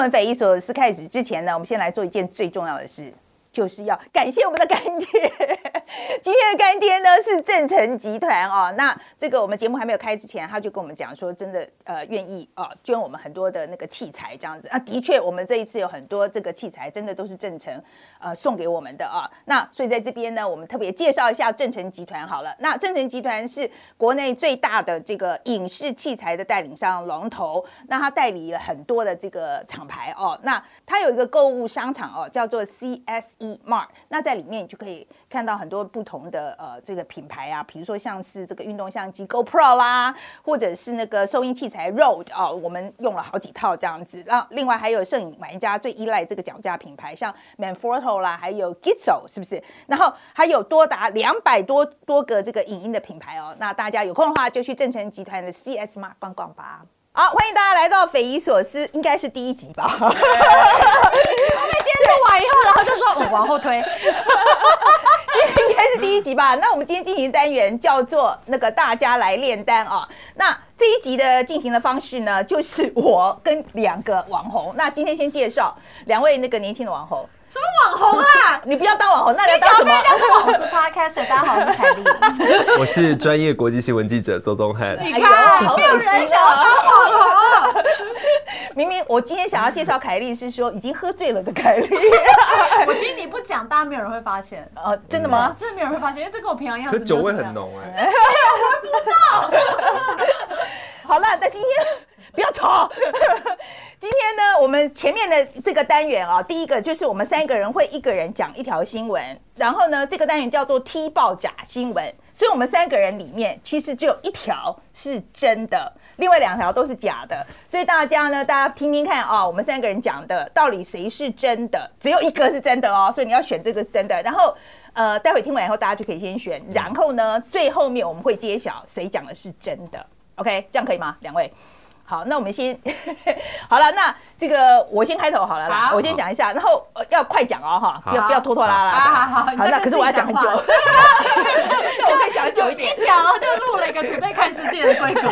闻匪夷所思开始之前呢，我们先来做一件最重要的事。就是要感谢我们的干爹，今天的干爹呢是正成集团哦。那这个我们节目还没有开之前，他就跟我们讲说，真的呃愿意啊捐我们很多的那个器材这样子啊。的确，我们这一次有很多这个器材，真的都是正成呃送给我们的啊。那所以在这边呢，我们特别介绍一下正成集团好了。那正成集团是国内最大的这个影视器材的代理商龙头，那他代理了很多的这个厂牌哦。那他有一个购物商场哦，叫做 CSE。Mart，那在里面你就可以看到很多不同的呃这个品牌啊，比如说像是这个运动相机 GoPro 啦，或者是那个收音器材 Road 啊，我们用了好几套这样子。然后另外还有摄影玩家最依赖这个脚架品牌，像 Manfrotto 啦，还有 Gizmo 是不是？然后还有多达两百多多个这个影音的品牌哦。那大家有空的话就去正成集团的 CS Mart 逛逛吧。好，欢迎大家来到匪夷所思，应该是第一集吧？后面今天做完以后，然后就说往后推，今天应该是第一集吧？那我们今天进行单元叫做那个大家来炼丹啊。那这一集的进行的方式呢，就是我跟两个网红。那今天先介绍两位那个年轻的网红。什么网红啊？你不要当网红，那你要当什么？我是 Podcaster，大家好，我是凯莉。我是专业国际新闻记者周宗翰。你看，好有心啊！当网红。明明我今天想要介绍凯莉，是说已经喝醉了的凯莉。我觉得你不讲，大家没有人会发现。哦，真的吗？真的没有人会发现，因为这跟我平常一样。可酒味很浓哎。闻不到。好了，那今天。不要吵！今天呢，我们前面的这个单元啊，第一个就是我们三个人会一个人讲一条新闻，然后呢，这个单元叫做踢爆假新闻，所以我们三个人里面其实只有一条是真的，另外两条都是假的，所以大家呢，大家听听看啊，我们三个人讲的到底谁是真的？只有一个是真的哦，所以你要选这个是真的，然后呃，待会听完以后大家就可以先选，然后呢，最后面我们会揭晓谁讲的是真的，OK，这样可以吗？两位？好，那我们先 好了。那这个我先开头好了啦，我先讲一下，然后要快讲哦哈，不要不要拖拖拉拉。好好好，那可是我要讲很久，那我可以讲久一点。一讲了就录了一个准备看世界的规格。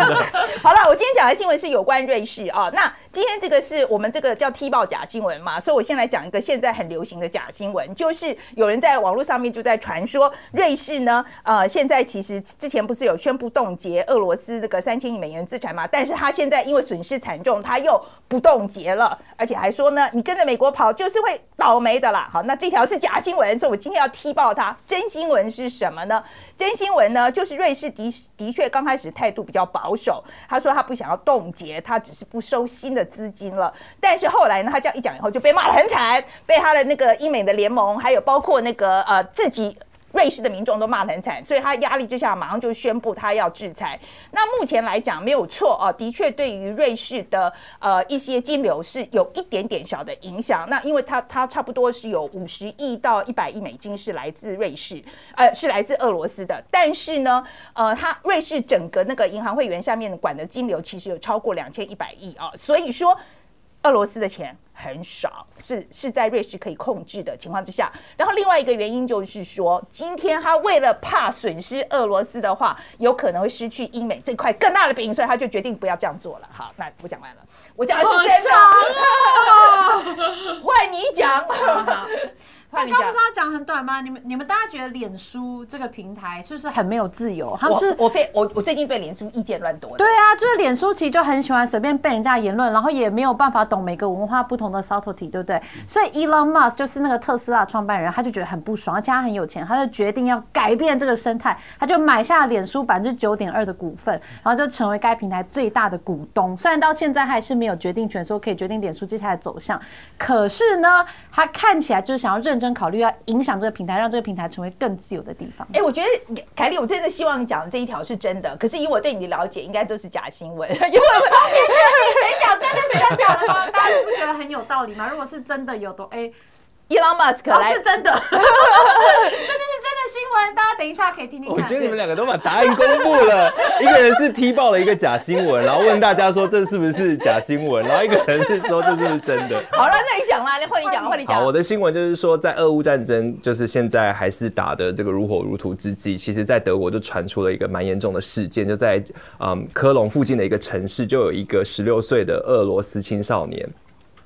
好了，我今天讲的新闻是有关瑞士啊。那今天这个是我们这个叫踢爆假新闻嘛，所以我先来讲一个现在很流行的假新闻，就是有人在网络上面就在传说瑞士呢，呃，现在其实之前不是有宣布冻结俄罗斯那个三千亿美元资产嘛，但是他现在因为损失惨重，他又不冻结了，而且还说呢，你跟着美国跑就是会倒霉的啦。好，那这条是假新闻，所以我今天要踢爆它。真新闻是什么呢？真新闻呢，就是瑞士的的确刚开始态度比较保守，他说他不想要冻结，他只是不收新的资金了。但是后来呢，他这样一讲以后就被骂得很惨，被他的那个英美的联盟，还有包括那个呃自己。瑞士的民众都骂得很惨，所以他压力之下马上就宣布他要制裁。那目前来讲没有错哦，的确对于瑞士的呃一些金流是有一点点小的影响。那因为它它差不多是有五十亿到一百亿美金是来自瑞士，呃是来自俄罗斯的。但是呢，呃它瑞士整个那个银行会员下面管的金流其实有超过两千一百亿啊，所以说。俄罗斯的钱很少，是是在瑞士可以控制的情况之下。然后另外一个原因就是说，今天他为了怕损失俄罗斯的话，有可能会失去英美这块更大的饼，所以他就决定不要这样做了。好，那我讲完了，我讲的是真的，换你讲。他刚不是要讲很短吗？你们你们大家觉得脸书这个平台是不是很没有自由？他是我非我我最近对脸书意见乱多。对啊，就是脸书其实就很喜欢随便被人家言论，然后也没有办法懂每个文化不同的 subtlety，对不对？所以 Elon Musk 就是那个特斯拉创办人，他就觉得很不爽，而且他很有钱，他就决定要改变这个生态，他就买下脸书百分之九点二的股份，然后就成为该平台最大的股东。虽然到现在还是没有决定权，说可以决定脸书接下来走向，可是呢，他看起来就是想要认。真考虑要影响这个平台，让这个平台成为更自由的地方。哎，我觉得凯莉，我真的希望你讲的这一条是真的。可是以我对你的了解，应该都是假新闻。因为从前 确定谁讲真的，谁讲假的吗？大家不觉得很有道理吗？如果是真的，有多哎。Elon Musk 来是真的，这就是真的新闻。大家等一下可以听听。我觉得你们两个都把答案公布了，一个人是踢爆了一个假新闻，然后问大家说这是不是假新闻，然后一个人是说这是不是真的。好了，那你讲啦，换你讲，换你讲。好，我的新闻就是说，在俄乌战争就是现在还是打的这个如火如荼之际，其实在德国就传出了一个蛮严重的事件，就在嗯科隆附近的一个城市，就有一个十六岁的俄罗斯青少年。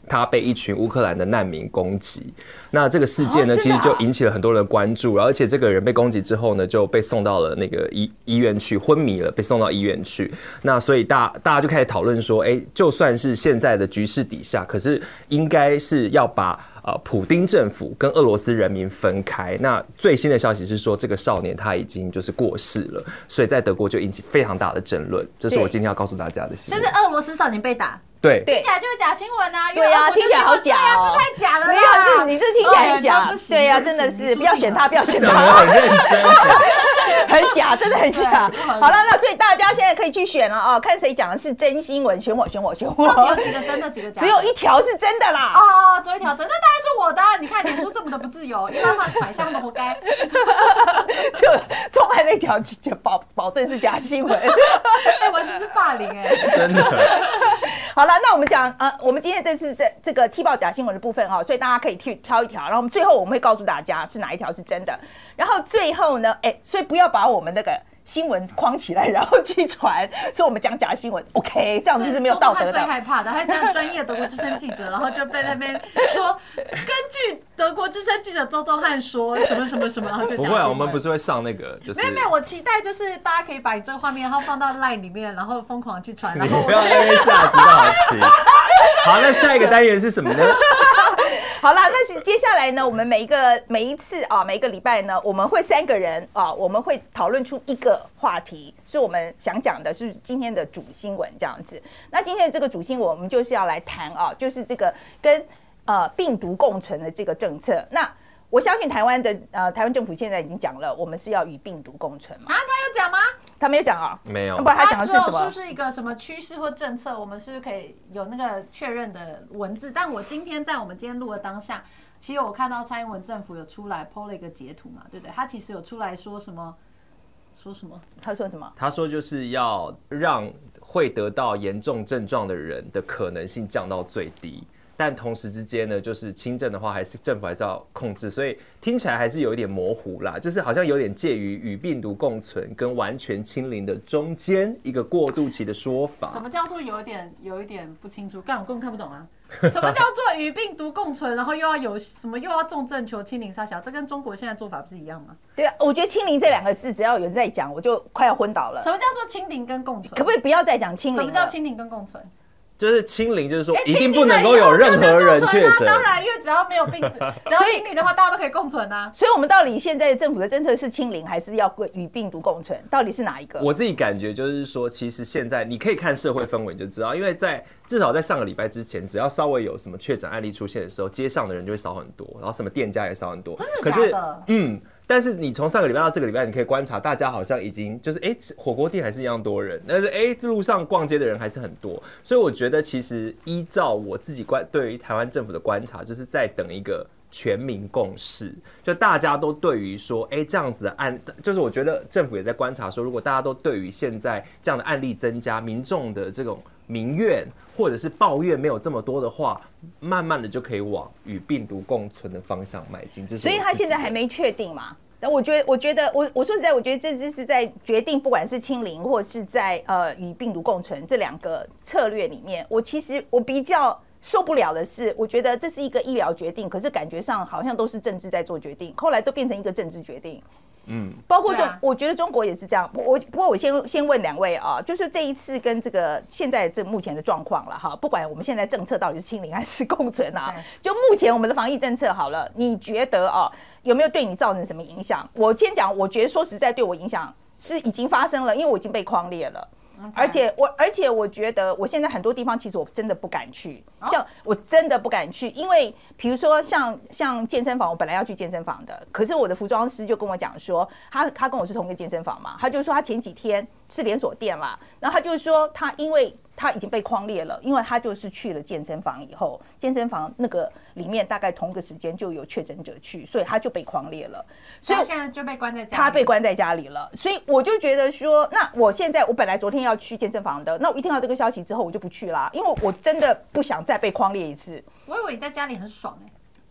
他被一群乌克兰的难民攻击。那这个事件呢，其实就引起了很多人的关注，而且这个人被攻击之后呢，就被送到了那个医医院去，昏迷了，被送到医院去。那所以大大家就开始讨论说，哎、就算是现在的局势底下，可是应该是要把。呃，普丁政府跟俄罗斯人民分开。那最新的消息是说，这个少年他已经就是过世了，所以在德国就引起非常大的争论。这是我今天要告诉大家的新闻。就是俄罗斯少年被打，对对听起来就是假新闻啊！因对呀为俄国就听起来好假哦这太假了。没有，就是你这听起来很哦假对呀，真的是不要选他，不要选他很，认真。很假，真的很假。好了，那所以大家现在可以去选了啊，看谁讲的是真新闻，选我，选我，选我有几个真的，几个假？只有一条是真的啦。哦，只有一条真，的当然是我的啊。你看脸书这么的不自由，一拉马斯买下那么活该。就中爱那条就保保证是假新闻。哎，完全是霸凌哎。真的，好了，那我们讲呃，我们今天这次这这个踢爆假新闻的部分哈、所以大家可以去挑一条，然后我们最后我们会告诉大家是哪一条是真的。然后最后呢，哎、所以不要把我们那个新闻框起来，然后去传说我们讲假新闻，OK，这样子是没有道德最的。害怕的，他当专业德国之声记者，然后就被那边说，根据德国之声记者周周汉说什么什么什么，然后就讲不会啊，我们不是会上那个，就是没有没有，我期待就是大家可以把你这个画面，然后放到 LINE 里面，然后疯狂去传，然你后我不要在那边下指导棋。好，那下一个单元是什么呢？好啦，那是接下来呢，我们每一个每一次啊，每一个礼拜呢，我们会三个人啊，我们会讨论出一个话题，是我们想讲的，是今天的主新闻这样子。那今天的这个主新闻，我们就是要来谈啊，就是这个跟呃病毒共存的这个政策。那我相信台湾的呃台湾政府现在已经讲了，我们是要与病毒共存嘛。啊，他有讲吗？他没有讲啊，没有那不然他讲的是什么是不？是一个什么趋势或政策？我们是不是可以有那个确认的文字？但我今天在我们今天录的当下，其实我看到蔡英文政府有出来 PO 了一个截图嘛，对不对？他其实有出来说什么？说什么？他说什么？他说就是要让会得到严重症状的人的可能性降到最低，但同时之间呢，就是轻症的话，还是政府还是要控制，所以听起来还是有一点模糊啦，就是好像有点介于与病毒共存跟完全清零的中间一个过渡期的说法什。么叫做有一点有一点不清楚？干我根本看不懂啊！什么叫做与病毒共存？然后又要有什么又要重症求清零杀小？这跟中国现在做法不是一样吗？对啊，我觉得“清零”这两个字，只要有人在讲，我就快要昏倒了什。么叫做清零跟共存？可不可以不要再讲清零？什么叫清零跟共存？就是清零，就是说哎一定不能够有任何人确诊。当然，因为只要没有病毒，只要清零的话，大家都可以共存啊。所以，我们到底现在政府的政策是清零，还是要与病毒共存？到底是哪一个？我自己感觉就是说，其实现在你可以看社会氛围就知道，因为在至少在上个礼拜之前，只要稍微有什么确诊案例出现的时候，街上的人就会少很多，然后什么店家也少很多。真的可是嗯，但是你从上个礼拜到这个礼拜，你可以观察，大家好像已经就是哎、火锅店还是一样多人，但是哎、这路上逛街的人还是很多，所以我觉得其实依照我自己观对于台湾政府的观察，就是在等一个。全民共识，就大家都对于说，哎、这样子的案，就是我觉得政府也在观察说，如果大家都对于现在这样的案例增加，民众的这种民怨或者是抱怨没有这么多的话，慢慢的就可以往与病毒共存的方向迈进。所以他现在还没确定嘛？那我觉得，我觉得，我我说实在，我觉得这只是在决定，不管是清零或是在呃与病毒共存这两个策略里面，我其实我比较受不了的是，我觉得这是一个医疗决定，可是感觉上好像都是政治在做决定，后来都变成一个政治决定。嗯，包括中，啊我觉得中国也是这样。我我不过我先先问两位啊，就是这一次跟这个现在这目前的状况了哈，不管我们现在政策到底是清零还是共存啊，就目前我们的防疫政策好了，你觉得啊有没有对你造成什么影响？我先讲，我觉得说实在对我影响是已经发生了，因为我已经被框列了。而且我，而且我觉得，我现在很多地方其实我真的不敢去，像我真的不敢去，因为比如说像像健身房，我本来要去健身房的，可是我的服装师就跟我讲说，他他跟我是同一个健身房嘛，他就说他前几天是连锁店啦，然后他就说他因为他已经被框列了，因为他就是去了健身房以后，健身房那个里面大概同个时间就有确诊者去，所以他就被框列了，所以他现在就被关在家里，他被关在家里了，所以我就觉得说，那我现在我本来昨天要去健身房的，那我一听到这个消息之后，我就不去啦，因为我真的不想再被框列一次，我以为你在家里很爽哎、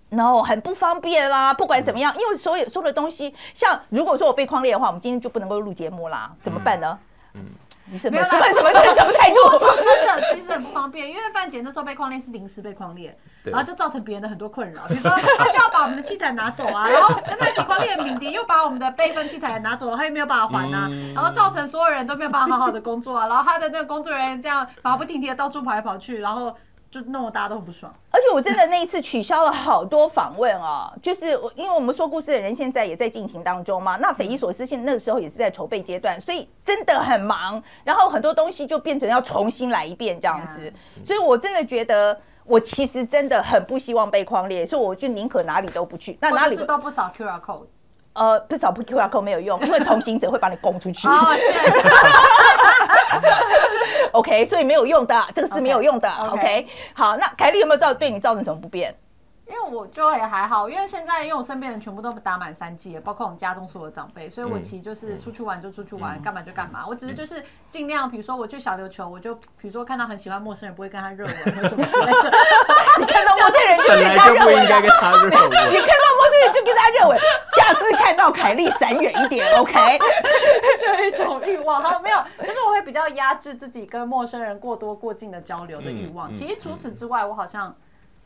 然后很不方便啦。不管怎么样，因为所有所有的东西，像如果说我被框列的话，我们今天就不能够录节目啦，怎么办呢？嗯你什没有啦么什么什么什么态度？我说真的，其实很不方便，因为范姐那时候被框列是临时被框列，然后就造成别人的很多困扰，比如说 他就要把我们的器材拿走啊，然后跟他一起框列的敏迪又把我们的备份器材拿走了，他又没有办法还啊，嗯然后造成所有人都没有办法好好的工作啊，然后他的那个工作人员这样马不停蹄的到处跑来跑去，然后就弄得大家都很不爽。而且我真的那一次取消了好多访问啊，就是我因为我们说故事的人现在也在进行当中嘛，那匪夷所思，现那个时候也是在筹备阶段，所以真的很忙，然后很多东西就变成要重新来一遍这样子，所以我真的觉得。我其实真的很不希望被框列，所以我就宁可哪里都不去。那哪里都不扫 QR code。呃不扫不 QR code 没有用，因为同行者会把你供出去。OK，所以没有用的，这个是没有用的。OK 好，那凯莉有没有造对你造成什么不便？因为我就也还好，因为现在因为我身边人全部都打满三剂了，包括我们家中所有长辈，所以我其实就是出去玩就出去玩，干嘛就干嘛。我只是就是尽量，比如说我去小琉球，我就比如说看到很喜欢陌生人，不会跟他热吻或什么之类的。你看到陌生人就应该跟他热你。看到陌生人就跟他热吻，下次看到凯莉闪远一点，OK？就有一种欲望，好没有，就是我会比较压制自己跟陌生人过多过近的交流的欲望。嗯嗯其实除此之外，我好像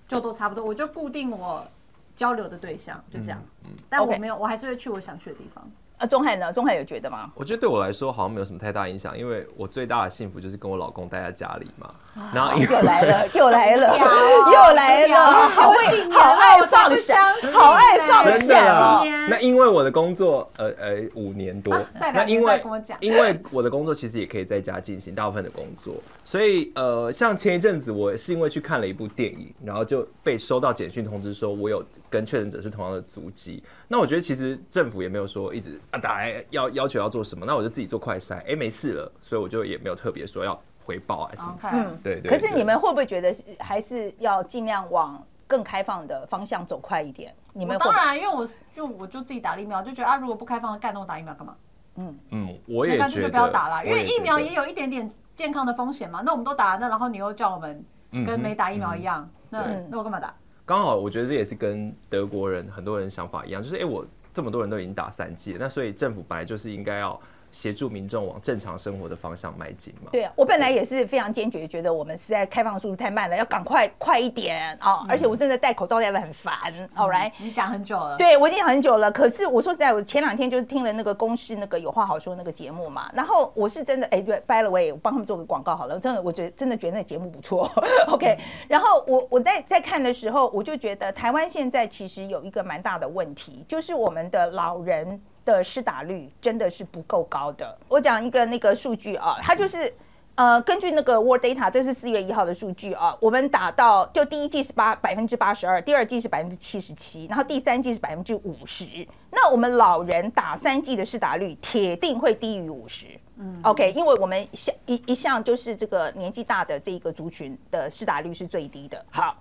就都差不多，我就固定我交流的对象，就这样。但我没有，我还是会去我想去的地方。啊，钟汉呢？钟汉有觉得吗？我觉得对我来说好像没有什么太大影响，因为我最大的幸福就是跟我老公待在家里嘛。然后又来了，又来了，又来了，好会，好爱放下，好爱放真的下啦哦。今年，那因为我的工作，呃呃，五年多，那因为再跟我讲因为我的工作其实也可以在家进行大部分的工作，所以呃，像前一阵子我是因为去看了一部电影，然后就被收到简讯通知说我有跟确诊者是同样的足迹。那我觉得其实政府也没有说一直啊打来要要求要做什么，那我就自己做快筛，哎、没事了，所以我就也没有特别说要回报啊什么。嗯对对对可是你们会不会觉得还是要尽量往更开放的方向走快一点？你们当然，因为我就我就自己打了疫苗，就觉得啊，如果不开放，干那我打疫苗干嘛？嗯嗯，我也觉得那干脆就不要打了，因为疫苗也有一点点健康的风险嘛。那我们都打了，那然后你又叫我们跟没打疫苗一样，那对那我干嘛打？刚好我觉得这也是跟德国人很多人想法一样，就是哎、诶我这么多人都已经打三剂了，那所以政府本来就是应该要协助民众往正常生活的方向迈进嘛。对啊，我本来也是非常坚决，觉得我们实在开放速度太慢了，要赶快快一点啊！而且我真的戴口罩戴的很烦，all right。你讲很久了，对，我已经很久了。可是我说实在，我前两天就是听了那个公视那个有话好说那个节目嘛，然后我是真的，哎，对，by the way，我帮他们做个广告好了。真的，我觉得真的觉得那个节目不错，OK。然后我我在在看的时候，我就觉得台湾现在其实有一个蛮大的问题，就是我们的老人的施打率真的是不够高的。我讲一个那个数据啊，它就是。呃，根据那个 World Data，这是四月一号的数据啊，我们打到就第一季是八百分之八十二，第二季是百分之七十七，然后第三季是百分之五十。那我们老人打三季的施打率铁定会低于五十。嗯，OK，因为我们向一一向就是这个年纪大的这一个族群的施打率是最低的。好，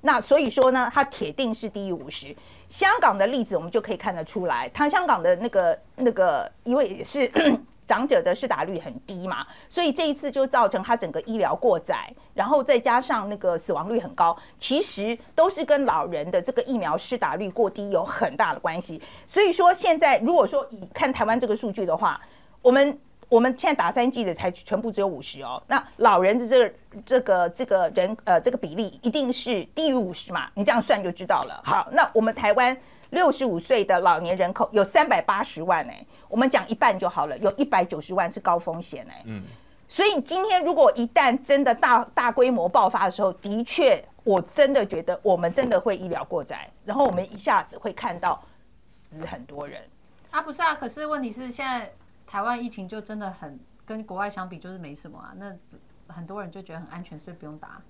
那所以说呢，它铁定是低于五十。香港的例子我们就可以看得出来，它香港的那个那个，因为也是。长者的施打率很低嘛，所以这一次就造成它整个医疗过载，然后再加上那个死亡率很高，其实都是跟老人的这个疫苗施打率过低有很大的关系。所以说现在如果说以看台湾这个数据的话，我们我们现在打三剂的才全部只有五十哦，那老人的这个这个这个人呃这个比例一定是低于五十嘛，你这样算就知道了。好，那我们台湾六十五岁的老年人口有三百八十万哎、我们讲一半就好了，有一百九十万是高风险哎、嗯，所以今天如果一旦真的大大规模爆发的时候，的确我真的觉得我们真的会医疗过载，然后我们一下子会看到死很多人。啊不是啊，可是问题是现在台湾疫情就真的很跟国外相比就是没什么啊，那很多人就觉得很安全，所以不用打。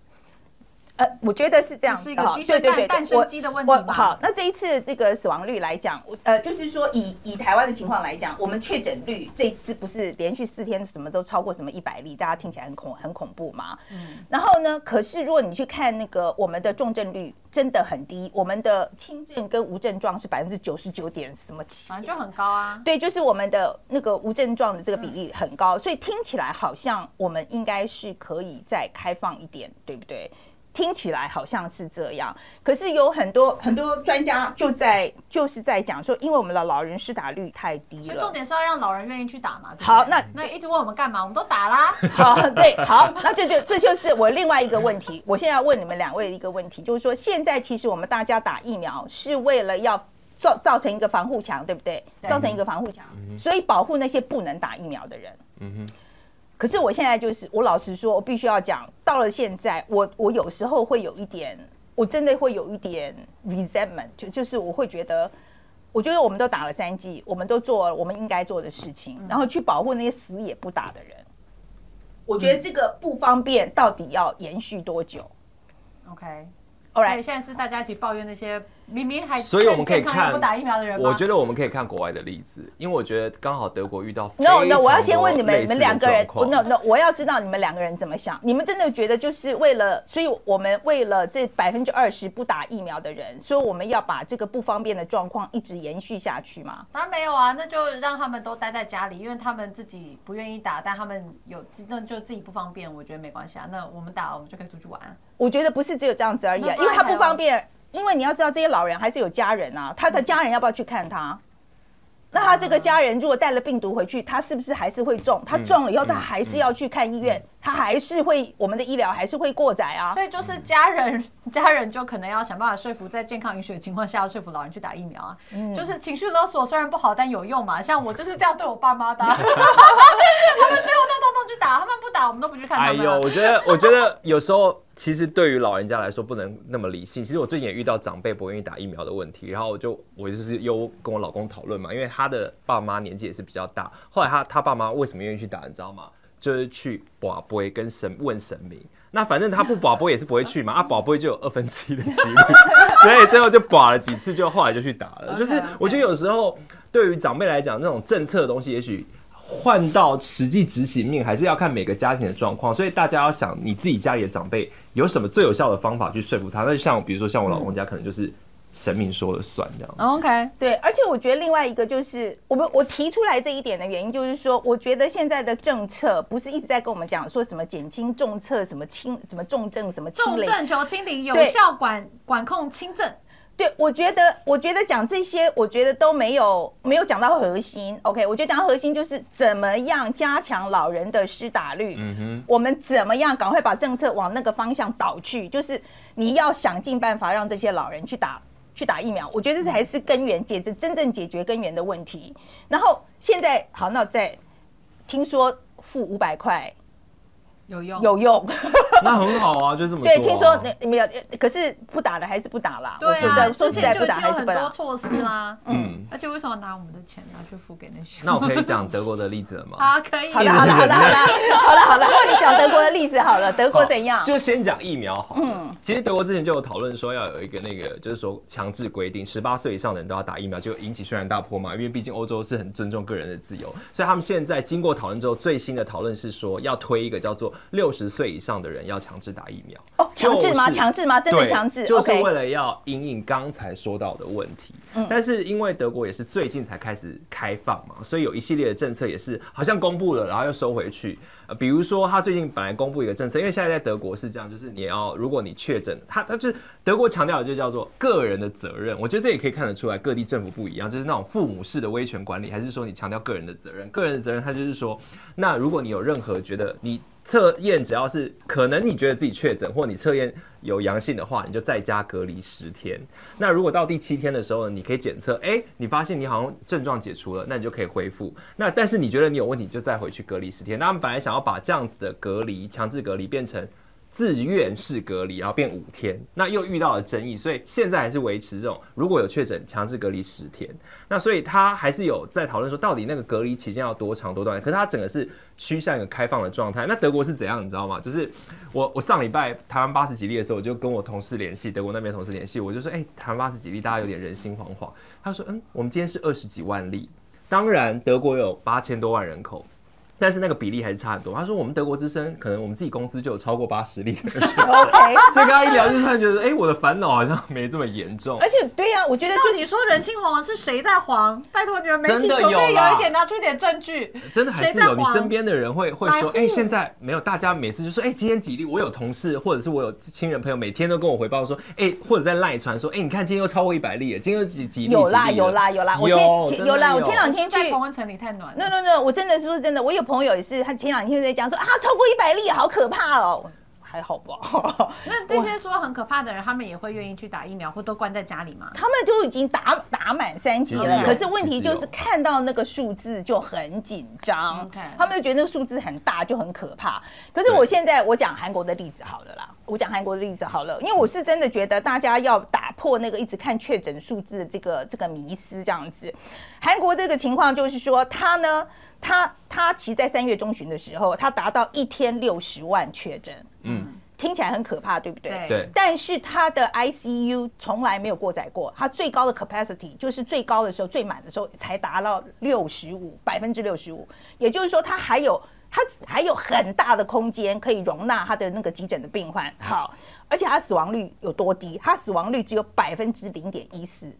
呃，我觉得是这样对对对，蛋蛋生我鸡的问题吧我好，那这一次这个死亡率来讲，我呃，就是说以以台湾的情况来讲，我们确诊率这次不是连续四天什么都超过什么一百例，大家听起来很恐很恐怖嘛。嗯。然后呢，可是如果你去看那个我们的重症率真的很低，我们的轻症跟无症状是百分之九十九点什么七，反正就很高啊。对，就是我们的那个无症状的这个比例很高，所以听起来好像我们应该是可以再开放一点，对不对？听起来好像是这样，可是有很多很多专家就在就是在讲说，因为我们的老人施打率太低了重。点是要让老人愿意去打嘛。对对好那那一直问我们干嘛？我们都打啦。好，对，好，那这就这就是我另外一个问题。我现在要问你们两位一个问题，就是说，现在其实我们大家打疫苗是为了要造造成一个防护墙，对不对？对造成一个防护墙，所以保护那些不能打疫苗的人。可是我现在就是，我老实说，我必须要讲，到了现在，我我有时候会有一点，我真的会有一点 resentment，就就是我会觉得，我觉得我们都打了三剂，我们都做了我们应该做的事情，然后去保护那些死也不打的人。我觉得这个不方便到底要延续多久 OK。？All right，现在是大家一起抱怨那些明明还所以我们可以看不打疫苗的人？我觉得我们可以看国外的例子，因为我觉得刚好德国遇到 No No，我要先问你们，你们两个人，No No，我要知道你们两个人怎么想。你们真的觉得就是为了，所以我们为了这百分之二十不打疫苗的人，所以我们要把这个不方便的状况一直延续下去吗？当然没有啊，那就让他们都待在家里，因为他们自己不愿意打，但他们有那就自己不方便，我觉得没关系啊。那我们打了，我们就可以出去玩。我觉得不是只有这样子而已啊，因为他不方便，因为你要知道这些老人还是有家人啊，他的家人要不要去看他？那他这个家人如果带了病毒回去，他是不是还是会中？他中了以后，他还是要去看医院，他还是会我们的医疗还是会过载啊。所以就是家人，家人就可能要想办法说服，在健康允许的情况下，要说服老人去打疫苗啊。嗯就是情绪勒索虽然不好，但有用嘛。像我就是这样对我爸妈的啊，他们最后都通通去打，他们不打，我们都不去看他们啊。哎呦，我觉得，我觉得有时候其实对于老人家来说不能那么理性。其实我最近也遇到长辈不愿意打疫苗的问题，然后我就我就是又跟我老公讨论嘛，因为他的爸妈年纪也是比较大，后来他他爸妈为什么愿意去打，你知道吗？就是去保杯跟神问神明。那反正他不保杯也是不会去嘛，啊保杯就有二分之一的几率，所以最后就保了几次，就后来就去打了。就是我觉得有时候对于长辈来讲，那种政策的东西，也许换到实际执行面，还是要看每个家庭的状况。所以大家要想你自己家里的长辈有什么最有效的方法去说服他。那就像比如说像我老公家，可能就是神明说了算这样。OK，对，而且我觉得另外一个就是，我们我提出来这一点的原因，就是说，我觉得现在的政策不是一直在跟我们讲说什么减轻重策、什么轻、什么重症、什么。重症求清零，有对效管管控轻症。对，我觉得，我觉得讲这些，我觉得都没有没有讲到核心。OK，我觉得讲到核心就是怎么样加强老人的施打率。嗯哼，我们怎么样赶快把政策往那个方向导去？就是你要想尽办法让这些老人去打去打疫苗。我觉得这才是根源解决真正解决根源的问题。然后现在好，那再听说付五百块有用，有用，那很好啊，就这么。对，听说你没有，可是不打了还是不打啦。对啊，在说实在，之前就已不打还是不打。措施啦。嗯，而且为什么拿我们的钱拿去付给那些？那我可以讲德国的例子了吗？啊，可以。好了好了好了好了 好了好了，换你讲德国的例子好了，德国怎样？就先讲疫苗好了。嗯，其实德国之前就有讨论说要有一个那个，就是说强制规定，十八岁以上的人都要打疫苗，就引起轩然大波嘛。因为毕竟欧洲是很尊重个人的自由，所以他们现在经过讨论之后，最新的讨论是说要推一个叫做六十岁以上的人要强制打疫苗。哦，强制吗？就是强制吗？真的强制就是为了要因应刚才说到的问题。嗯但是因为德国也是最近才开始开放嘛，所以有一系列的政策也是好像公布了，然后又收回去。呃，比如说他最近本来公布一个政策，因为现在在德国是这样，就是你要如果你确诊，他他就是德国强调的就叫做个人的责任。我觉得这也可以看得出来，各地政府不一样，就是那种父母式的威权管理，还是说你强调个人的责任？个人的责任，他就是说，那如果你有任何觉得你测验只要是可能你觉得自己确诊，或你测验有阳性的话，你就在家隔离十天。那如果到第七天的时候呢，你可以检测，哎、你发现你好像症状解除了，那你就可以恢复。那但是你觉得你有问题，就再回去隔离十天。那他们本来想要把这样子的隔离、强制隔离变成。自愿式隔离，然后变五天，那又遇到了争议，所以现在还是维持这种如果有确诊强制隔离十天。那所以他还是有在讨论说，到底那个隔离期间要多长多短？可是它整个是趋向一个开放的状态。那德国是怎样，你知道吗？就是我我上礼拜台湾八十几例的时候，我就跟我同事联系，德国那边同事联系，我就说，哎、台湾八十几例，大家有点人心惶惶。他说，嗯，我们今天是二十几万例，当然德国有八千多万人口。但是那个比例还是差很多。他说我们德国之声可能我们自己公司就有超过八十例的确诊，OK，所以跟他一聊就突然觉得，哎、我的烦恼好像没这么严重而。且对呀、我觉得到就底说人心惶惶是谁在黄？拜托你们媒真的体可不可以有啦有一点拿出一点证据？真的还是有你身边的人会会说，哎、户现在没有，大家每次就说，哎、今天几例，我有同事或者是我有亲人朋友，每天都跟我回报说，哎、或者在赖传说，哎、你看今天又超过一百例了，今天又几几例？有啦有啦有啦，我有前有啦，我前两天去在同温层里太暖了。no no no，我真的是真的，我有朋友也是，他前两天在讲说啊，超过一百例，好可怕哦。还好吧，那 这些说很可怕的人，他们也会愿意去打疫苗，或都关在家里吗？他们就已经打打满三剂了，可是问题就是看到那个数字就很紧张。他们就觉得那个数字很大，就很可怕。可是我现在我讲韩国的例子好了啦，我讲韩国的例子好了，因为我是真的觉得大家要打破那个一直看确诊数字的这个这个迷思，这样子。韩国这个情况就是说，他呢，他他其实在三月中旬的时候，他达到一天六十万确诊，嗯，听起来很可怕，对不对？对对但是它的 ICU 从来没有过载过，它最高的 capacity 就是最高的时候、最满的时候才达到六十五百分之六十五，也就是说它还有它还有很大的空间可以容纳它的那个急诊的病患。好，而且它死亡率有多低？它死亡率只有百分之零点一四。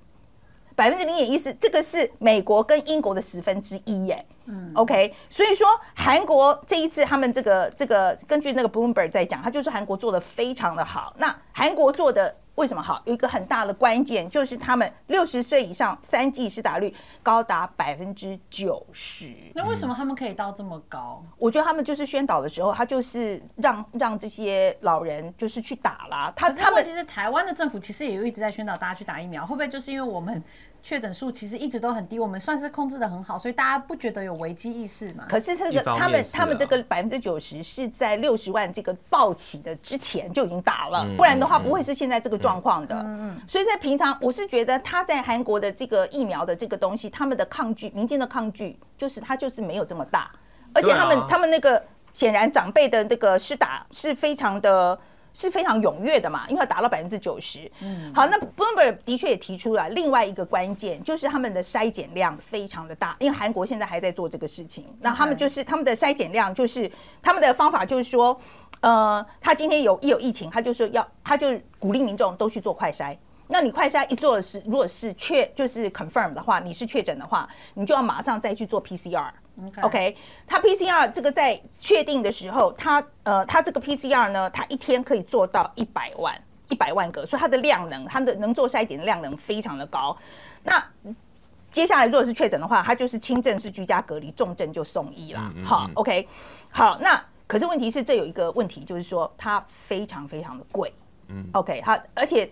百分之零点一四，这个是美国跟英国的十分之一耶。嗯，OK，所以说韩国这一次他们这个这个根据那个 Bloomberg 在讲，他就说韩国做的非常的好。那韩国做的为什么好？有一个很大的关键就是他们六十岁以上三剂施打率高达百分之九十。那为什么他们可以到这么高？我觉得他们就是宣导的时候，他就是让让这些老人就是去打啦。他他们可是问题是，台湾的政府其实也一直在宣导大家去打疫苗，会不会就是因为我们确诊数其实一直都很低，我们算是控制的很好，所以大家不觉得有危机意识嘛？可是这个他们他们啊这个百分之九十是在六十万这个报起的之前就已经打了，嗯不然的话不会是现在这个状况的。所以在平常，我是觉得他在韩国的这个疫苗的这个东西，他们的抗拒，民间的抗拒，就是他就是没有这么大，而且他们、他们那个显然长辈的那个施打是非常的。是非常踊跃的嘛，因为要达到百分之九十。嗯，好，那 Bloomberg 的确也提出了另外一个关键，就是他们的筛检量非常的大，因为韩国现在还在做这个事情。那他们就是他们的筛检量，就是他们的方法就是说，呃，他今天有一有疫情，他就说要，他就鼓励民众都去做快筛。那你快筛一做的是，如果是确就是 confirm 的话，你是确诊的话，你就要马上再去做 PCR。OK 它 PCR 这个在确定的时候，它呃，它这个 PCR 呢，它一天可以做到一百万，一百万个，所以它的量能，它的能做筛检的量能非常的高。那接下来如果是确诊的话，它就是轻症是居家隔离，重症就送医啦。好，OK，好，那可是问题是这有一个问题，就是说它非常非常的贵。嗯，OK，好而且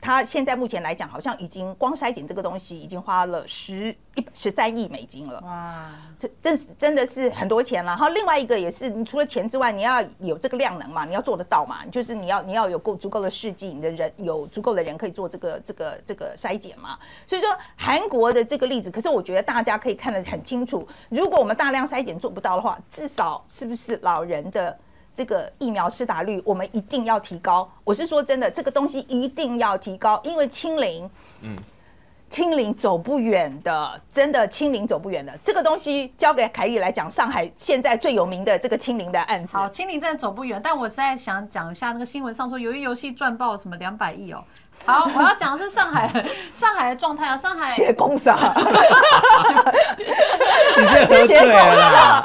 它现在目前来讲，好像已经光筛检这个东西已经花了十一十三亿美金了。哇，这真是真的是很多钱了。然后另外一个也是，你除了钱之外，你要有这个量能嘛，你要做得到嘛，就是你要你要有够足够的试剂，你的人有足够的人可以做这个这个这个筛检嘛。所以说韩国的这个例子，可是我觉得大家可以看得很清楚，如果我们大量筛检做不到的话，至少是不是老人的？这个疫苗施打率，我们一定要提高。我是说真的，这个东西一定要提高，因为清零，嗯，清零走不远的，真的清零走不远的。这个东西交给凯丽来讲，上海现在最有名的这个清零的案子，好，清零真的走不远，但我现在想讲一下那个新闻上说，由于游戏赚爆什么两百亿哦。好，我要讲的是上海 上海的状态啊，上海写公司啊，你这喝醉了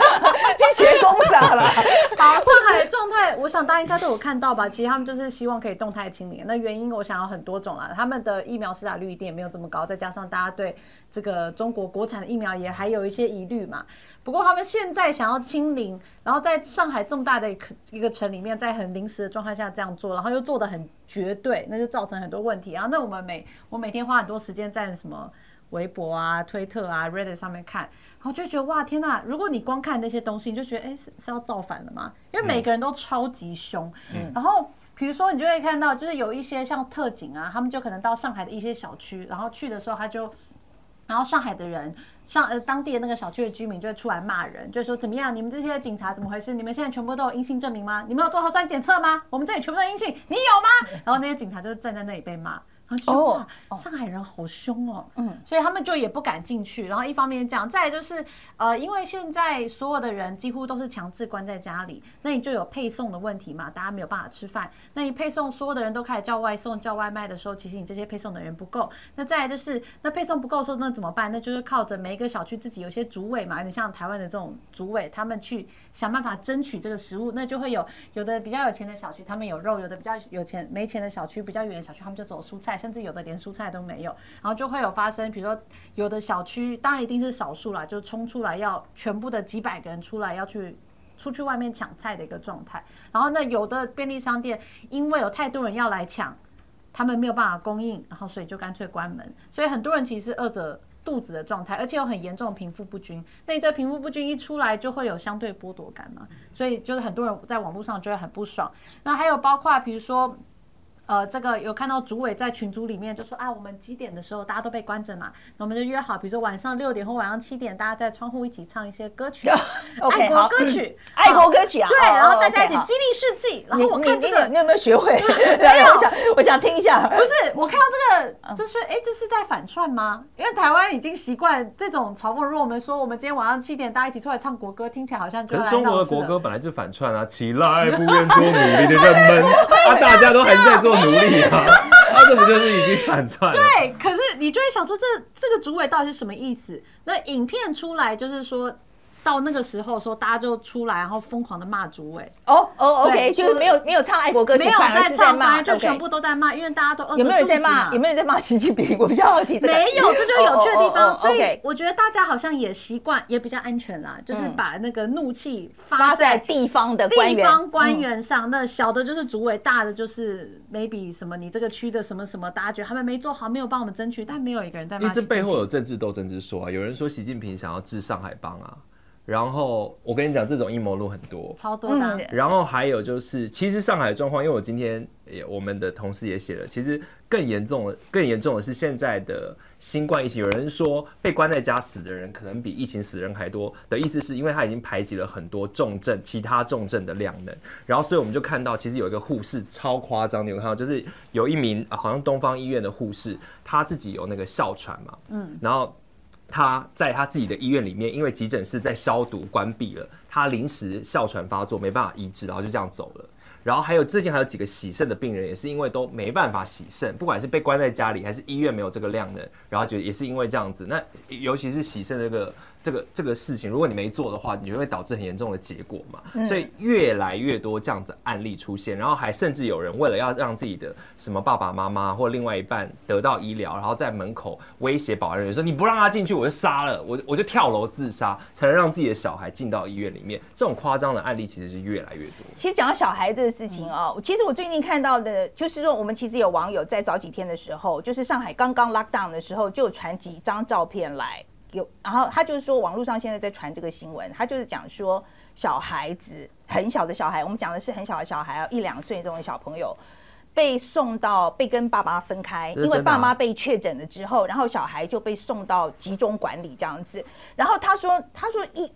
你写公司啊了。好，上海的状态，我想大家应该都有看到吧？其实他们就是希望可以动态清零，那原因我想要很多种啦。他们的疫苗施打率一定也没有这么高，再加上大家对这个中国国产的疫苗也还有一些疑虑嘛。不过他们现在想要清零，然后在上海这么大的一个一个城里面，在很临时的状态下这样做，然后又做的很绝对，那就造成很多问题啊。那我们每我每天花很多时间在什么微博啊、推特啊、Reddit 上面看，然后就觉得哇天呐！如果你光看那些东西，你就觉得哎、是是要造反了吗？因为每个人都超级凶，嗯然后。比如说，你就会看到，就是有一些像特警啊，他们就可能到上海的一些小区，然后去的时候，他就，然后上海的人，上呃当地的那个小区的居民就会出来骂人，就说怎么样，你们这些警察怎么回事？你们现在全部都有阴性证明吗？你们有做核酸检测吗？我们这里全部都阴性，你有吗？然后那些警察就站在那里被骂。然然后就哦哇，上海人好凶哦，嗯，所以他们就也不敢进去。然后一方面这样，再来就是呃，因为现在所有的人几乎都是强制关在家里，那你就有配送的问题嘛，大家没有办法吃饭。那你配送所有的人都开始叫外送、叫外卖的时候，其实你这些配送的人不够。那再来就是那配送不够的时候，那怎么办？那就是靠着每一个小区自己有些主委嘛，有点像台湾的这种主委，他们去想办法争取这个食物，那就会有有的比较有钱的小区，他们有肉；有的比较有钱没钱的小区，比较远的小区，他们就走蔬菜，甚至有的连蔬菜都没有。然后就会有发生，比如说有的小区，当然一定是少数啦，就冲出来要全部的几百个人出来要去。出去外面抢菜的一个状态，然后呢，有的便利商店因为有太多人要来抢，他们没有办法供应，然后所以就干脆关门，所以很多人其实饿着肚子的状态，而且有很严重的贫富不均。那你这贫富不均一出来，就会有相对剥夺感嘛，所以就是很多人在网络上就会很不爽。那还有包括比如说。呃，这个有看到主委在群组里面就说啊，我们几点的时候大家都被关着嘛，那我们就约好，比如说晚上六点或晚上七点，大家在窗户一起唱一些歌曲，爱国歌曲，爱国歌曲啊，对，哦然后大家一起激励士气，然后我看你这个你有没有学会？对，我想我想听一下。不是，我看到这个，就是哎、这是在反串吗？因为台湾已经习惯这种嘲讽。如果我们说我们今天晚上七点大家一起出来唱国歌，听起来好像就是中国的国歌本来就反串啊，起来 不愿做奴隶的人们啊，大家都还是在做奴隶啊，啊，这不就是已经反串了？对，可是你就会想说这这个主委到底是什么意思？那影片出来就是说。到那个时候，说大家就出来，然后疯狂的骂主委，哦哦，OK，就是没有没有唱爱国歌曲，没有在唱，是骂，反而就全部都在骂，因为大家都饿着有没有人在骂？有没有人在骂习近平？我比较好奇这个。没有，这就是有趣的地方。哦所以我觉得大家好像也习惯，也比较安全啦，就是把那个怒气发发在在地方的官地，方官员上。那小的就是主委，大的就是 maybe 什么你这个区的什么什么，大家觉得他们没做好，没有帮我们争取，但没有一个人在骂这背后有政治斗争之说啊，有人说习近平想要治上海帮啊，然后我跟你讲，这种阴谋论很多。超多的然后还有就是，其实上海的状况，因为我今天也我们的同事也写了，其实更严重的、更严重的是现在的新冠疫情。有人说被关在家死的人可能比疫情死人还多，的意思是因为他已经排挤了很多重症、其他重症的量能。然后所以我们就看到，其实有一个护士超夸张，你有看到，就是有一名、啊好像东方医院的护士，他自己有那个哮喘嘛，嗯，然后。他在他自己的医院里面，因为急诊室在消毒关闭了，他临时哮喘发作，没办法医治，然后就这样走了。然后还有最近还有几个洗肾的病人，也是因为都没办法洗肾，不管是被关在家里，还是医院没有这个量的，然后就也是因为这样子。那尤其是洗肾这个这个这个事情，如果你没做的话，你就会导致很严重的结果嘛。所以越来越多这样子案例出现，然后还甚至有人为了要让自己的什么爸爸妈妈或另外一半得到医疗，然后在门口威胁保安人员说：“你不让他进去，我就杀了，我我就跳楼自杀，才能让自己的小孩进到医院里面。”这种夸张的案例其实是越来越多。其实讲到小孩这个事情哦，其实我最近看到的，就是说我们其实有网友在早几天的时候，就是上海刚刚 lock down 的时候，就有传几张照片来，有，然后他就是说网络上现在在传这个新闻，他就是讲说小孩子很小的小孩，我们讲的是很小的小孩，一两岁这种小朋友。被送到被跟爸妈分开，因为爸妈被确诊了之后，然后小孩就被送到集中管理这样子。然后他说，他说一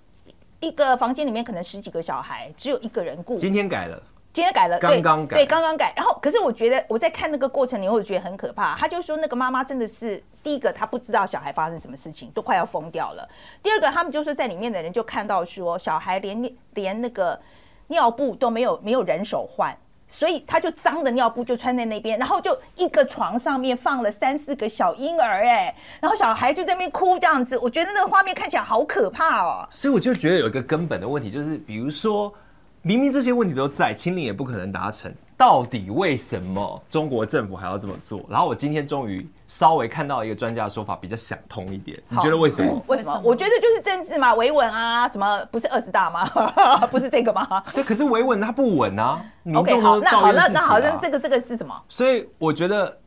一个房间里面可能十几个小孩，只有一个人顾，今天改了，今天改了，对刚刚改对，刚刚改。然后，可是我觉得我在看那个过程，你会觉得很可怕。他就说那个妈妈真的是第一个，她不知道小孩发生什么事情，都快要疯掉了。第二个，他们就说在里面的人就看到说，小孩连连那个尿布都没有没有人手换。所以他就脏的尿布就穿在那边，然后就一个床上面放了三四个小婴儿，哎，然后小孩就在那边哭这样子，我觉得那个画面看起来好可怕哦。所以我就觉得有一个根本的问题，就是比如说，明明这些问题都在，清零也不可能达成，到底为什么中国政府还要这么做？然后我今天终于稍微看到一个专家的说法，比较想通一点。你觉得为什么？为什么？我觉得就是政治嘛，维稳啊，什么不是二十大吗？不是这个吗对，可是维稳它不稳啊，民？OK，众好，那好，都抱怨事情那那好，那啊这个这个是什么？所以我觉得，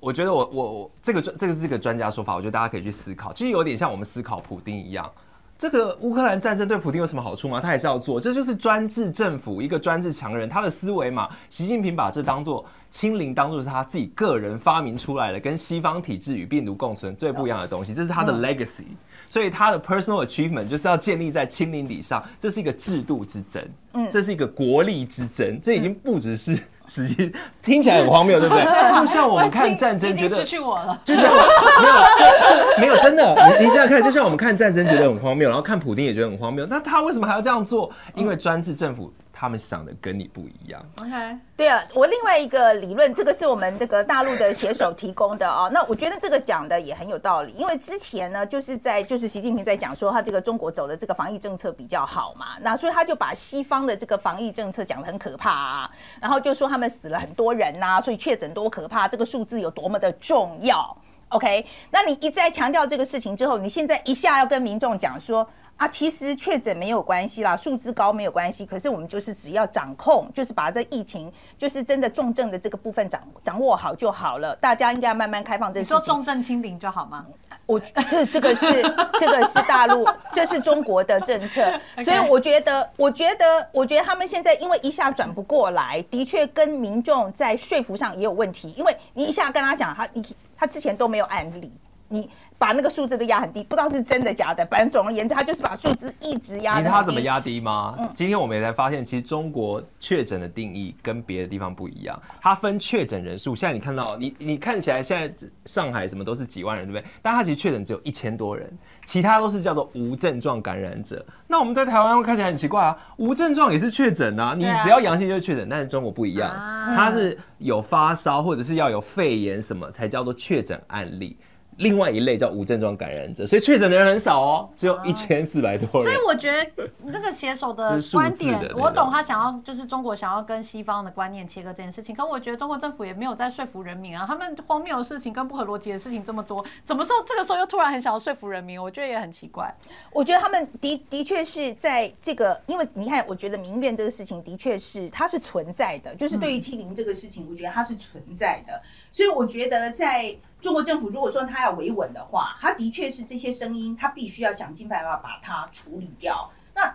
我觉得我我我这个专这个是个专家说法，我觉得大家可以去思考，其实有点像我们思考普丁一样。这个乌克兰战争对普京有什么好处吗？他还是要做，这就是专制政府一个专制强人他的思维嘛。习近平把这当做清零，当做是他自己个人发明出来的，跟西方体制与病毒共存最不一样的东西，这是他的 legacy。所以他的 personal achievement 就是要建立在清零底上，这是一个制度之争，嗯这是一个国力之争，这已经不只是实际听起来很荒谬，对不对？就像我们看战争，觉得失去我了。就像 没有，就就没有真的。你你想想看，就像我们看战争觉得很荒谬，然后看普丁也觉得很荒谬，那他为什么还要这样做？因为专制政府他们想的跟你不一样。OK，对啊，我另外一个理论，这个是我们这个大陆的写手提供的哦。那我觉得这个讲的也很有道理，因为之前呢，就是在就是习近平在讲说他这个中国走的这个防疫政策比较好嘛，那所以他就把西方的这个防疫政策讲的很可怕啊，然后就说他们死了很多人呐、所以确诊多可怕，这个数字有多么的重要。OK，那你一再强调这个事情之后，你现在一下要跟民众讲说啊，其实确诊没有关系啦，数字高没有关系，可是我们就是只要掌控，就是把这疫情，就是真的重症的这个部分掌掌握好就好了。大家应该要慢慢开放这你说。重症清零就好吗？我这这个是 这个是大陆，这是中国的政策，所以我觉得，我觉得，我觉得他们现在因为一下转不过来，的确跟民众在说服上也有问题，因为你一下跟他讲，他你他之前都没有案例，你把那个数字都压很低，不知道是真的假的，反正总而言之，他就是把数字一直压。你知道他怎么？压低吗？今天我们也才发现，其实中国确诊的定义跟别的地方不一样。它分确诊人数，现在你看到你你看起来现在上海什么都是几万人，对不对？但它其实确诊只有一千多人，其他都是叫做无症状感染者。那我们在台湾会看起来很奇怪啊，无症状也是确诊啊，你只要阳性就是确诊，但是中国不一样，啊它是有发烧或者是要有肺炎什么才叫做确诊案例。另外一类叫无症状感染者，所以确诊的人很少哦，只有一千四百多人。所以我觉得这个写手的 观点我懂他想要就是中国想要跟西方的观念切割这件事情，可我觉得中国政府也没有在说服人民啊，他们荒谬的事情跟不合逻辑的事情这么多，怎么说这个时候又突然很想要说服人民？我觉得也很奇怪。我觉得他们的的确是在这个，因为你看，我觉得民怨这个事情的确是它是存在的，就是对于清零这个事情，我觉得它是存在的。所以我觉得在中国政府如果说他要维稳的话，他的确是这些声音，他必须要想尽办法把它处理掉。那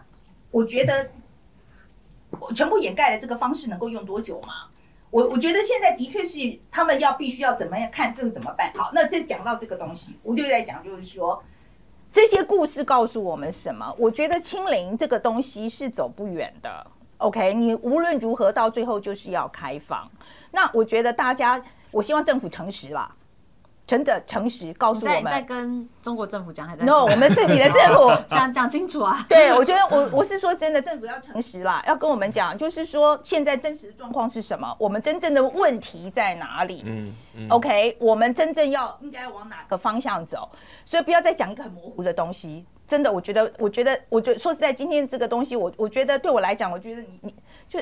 我觉得我全部掩盖的这个方式能够用多久吗？我我觉得现在的确是他们要必须要怎么样看这个怎么办。好，那这讲到这个东西，我就在讲，就是说。这些故事告诉我们什么？我觉得清零这个东西是走不远的。OK，你无论如何到最后就是要开放。那我觉得大家，我希望政府诚实啦，真的诚实告诉我们在。跟中国政府讲，还在 No，我们自己的政府 讲讲清楚啊。对，我觉得我我是说真的，政府要诚实啦，要跟我们讲，就是说现在真实的状况是什么，我们真正的问题在哪里。嗯嗯 OK，我们真正要应该往哪个方向走？所以不要再讲一个很模糊的东西。真的，我觉得，我觉得，我觉得说实在，今天这个东西，我我觉得对我来讲，我觉得你你就。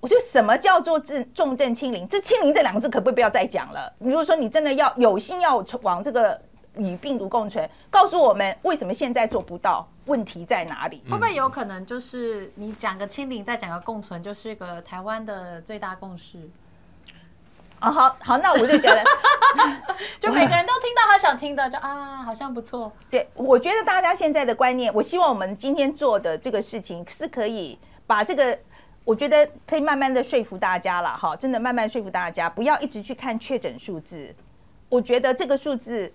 我觉得什么叫做重重症清零？这清零这两个字可不可以不要再讲了？如果说你真的要有心要往这个与病毒共存，告诉我们为什么现在做不到，问题在哪里？会不会有可能就是你讲个清零，再讲个共存，就是一个台湾的最大共识？啊，好好，那我就觉得，就每个人都听到他想听的，就啊，好像不错。对，我觉得大家现在的观念，我希望我们今天做的这个事情是可以把这个，我觉得可以慢慢的说服大家了哈，真的慢慢说服大家，不要一直去看确诊数字。我觉得这个数字，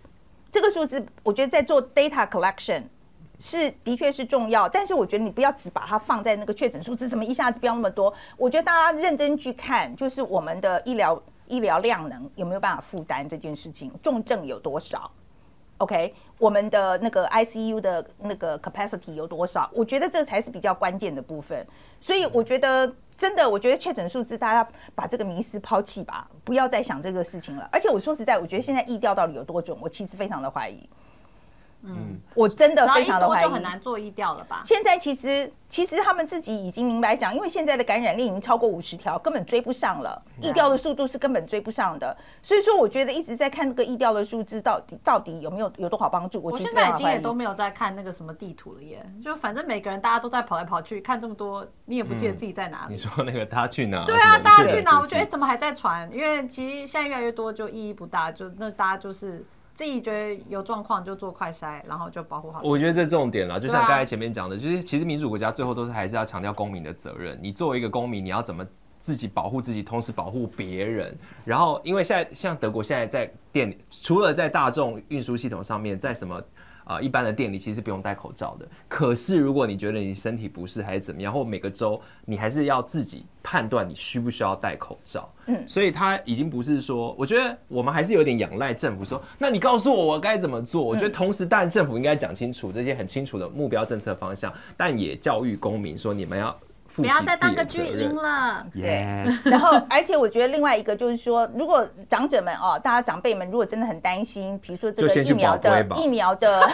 这个数字，我觉得在做 data collection 是的确是重要，但是我觉得你不要只把它放在那个确诊数字，怎么一下子飙那么多？我觉得大家认真去看，就是我们的医疗医疗量能有没有办法负担这件事情，重症有多少？OK，我们的那个 ICU 的那个 capacity 有多少？我觉得这才是比较关键的部分。所以我觉得真的，我觉得确诊数字大家把这个迷思抛弃吧，不要再想这个事情了。而且我说实在，我觉得现在疫调到底有多准，我其实非常的怀疑。嗯，我真的非常的怀疑。就很难做疫调了吧？现在其实其实他们自己已经明白讲，因为现在的感染力已经超过五十条，根本追不上了，疫调的速度是根本追不上的。所以说，我觉得一直在看这个疫调的数字到底到底有没有有多少帮助，我我其实现在已经。也都没有在看那个什么地图了耶，就反正每个人大家都在跑来跑去，看这么多，你也不记得自己在哪里。你说那个 他去哪？对啊，大家去哪？我觉得哎、怎么还在传？因为其实现在越来越多，就意义不大，就那大家就是自己觉得有状况就做快筛，然后就保护好。我觉得这重点了，就像刚才前面讲的，就是其实民主国家最后都是还是要强调公民的责任。你作为一个公民，你要怎么自己保护自己，同时保护别人。然后，因为现在像德国现在在电，除了在大众运输系统上面，在什么呃一般的店里其实不用戴口罩的。可是如果你觉得你身体不适还是怎么样，或每个州你还是要自己判断你需不需要戴口罩。嗯，所以他已经不是说，我觉得我们还是有点仰赖政府说，那你告诉我我该怎么做？我觉得同时，当然政府应该讲清楚这些很清楚的目标政策方向，但也教育公民说你们要。不要再当个巨婴了。对，然后而且我觉得另外一个就是说，如果长者们哦，大家长辈们如果真的很担心，比如说这个疫苗的疫苗的。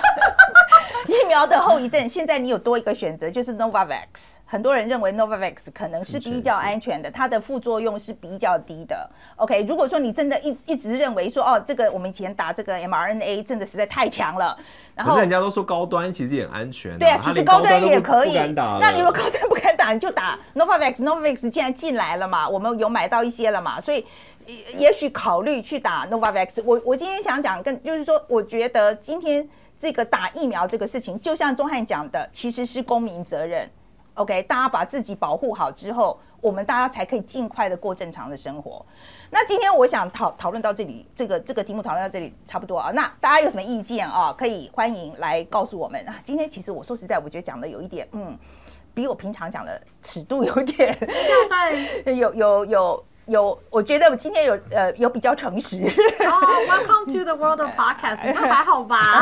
疫苗的后遗症，现在你有多一个选择，就是 Novavax。很多人认为 Novavax 可能是比较安全的，它的副作用是比较低的。OK，如果说你真的一一直认为说，哦，这个我们以前打这个 mRNA 真的实在太强了，然后人家都说高端其实也很安全。对啊，其实高端也可以。那你如果高端不敢打，你就打 Novavax。Novavax 既然进来了嘛，我们有买到一些了嘛，所以也许考虑去打 Novavax。我我今天想讲，跟就是说，我觉得今天。这个打疫苗这个事情，就像钟汉讲的，其实是公民责任。OK，大家把自己保护好之后，我们大家才可以尽快的过正常的生活。那今天我想讨讨论到这里，这个这个题目讨论到这里差不多啊。那大家有什么意见啊？可以欢迎来告诉我们啊。今天其实我说实在，我觉得讲的有一点，嗯，比我平常讲的尺度有点，就算有 有有。有，我觉得我今天有呃有比较诚实。Welcome to the world of podcast，你还好吧？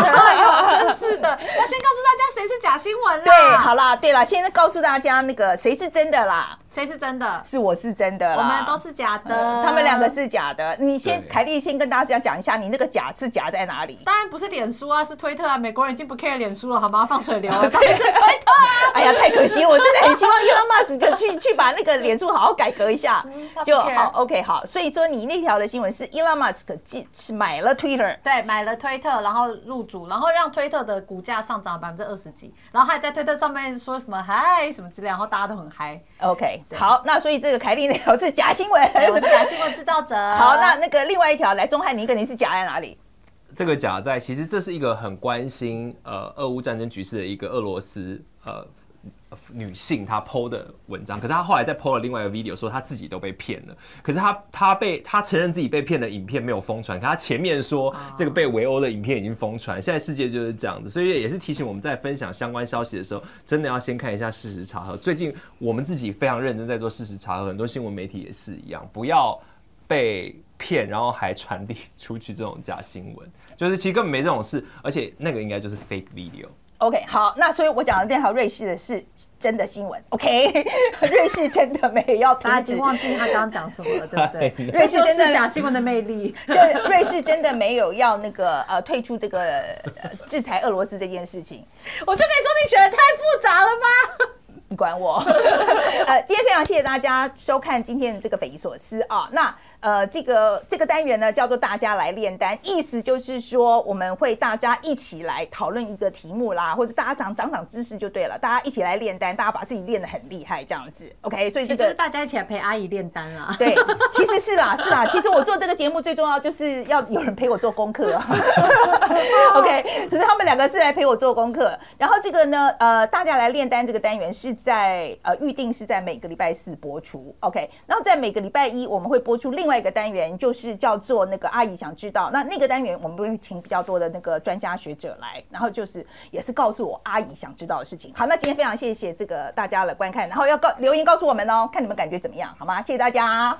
是的，要先告诉大家谁是假新闻啦。对，好啦，对了，现在告诉大家那个谁是真的啦。谁是真的？是我是真的啦。我们都是假的。他们两个是假的。你先，凯莉先跟大家讲一下，你那个假是假在哪里？当然不是脸书啊，是推特啊。美国人已经不 care 脸书了，好吗？放水流，当然是推特啊。哎呀，太可惜，我真的很希望 Elon Musk 去去把那个脸书好好改革一下，就好。OK，好。所以说你那条的新闻是 Elon Musk 进是买了 Twitter，对，买了推特，然后入主，然后让推特的股价上涨百分之二十几，然后还在推特上面说什么嗨什么之类，然后大家都很嗨。OK，好，那所以这个凯莉那条 是假新闻，我是假新闻制造者。好，那那个另外一条来，钟汉尼跟您是假在哪里？这个假在其实这是一个很关心呃俄乌战争局势的一个俄罗斯呃。女性她 PO 的文章，可是她后来再 PO 了另外一个 video，说她自己都被骗了。可是她她被她承认自己被骗的影片没有疯传，可她前面说这个被围殴的影片已经疯传。现在世界就是这样子，所以也是提醒我们在分享相关消息的时候，真的要先看一下事实查核。最近我们自己非常认真在做事实查核，很多新闻媒体也是一样，不要被骗，然后还传递出去这种假新闻，就是其实根本没这种事，而且那个应该就是 fake video。OK，好，那所以我讲的那条瑞士的是真的新闻。OK，瑞士真的没有要停止。他已经忘记他刚刚讲什么了，对不对？瑞士真的假 新闻的魅力，就瑞士真的没有要那个呃退出这个制裁俄罗斯这件事情。我就跟你说，你选的太复杂了吧？你管我？呃，今天非常谢谢大家收看今天这个匪夷所思啊。那呃，这个这个单元呢叫做大家来炼丹，意思就是说我们会大家一起来讨论一个题目啦，或者大家长长长知识就对了。大家一起来炼丹，大家把自己练得很厉害这样子。OK，所以这个大家一起来陪阿姨炼丹啦。对，其实是啦，是啦。其实我做这个节目最重要就是要有人陪我做功课。OK，只是他们两个是来陪我做功课。然后这个呢，呃，大家来炼丹这个单元是在呃预定是在每个礼拜四播出。OK，然后在每个礼拜一我们会播出另。另另外一个单元就是叫做那个阿姨想知道，那那个单元我们会请比较多的那个专家学者来，然后就是也是告诉我阿姨想知道的事情。好，那今天非常谢谢这个大家的观看，然后要告留言告诉我们哦，看你们感觉怎么样，好吗？谢谢大家。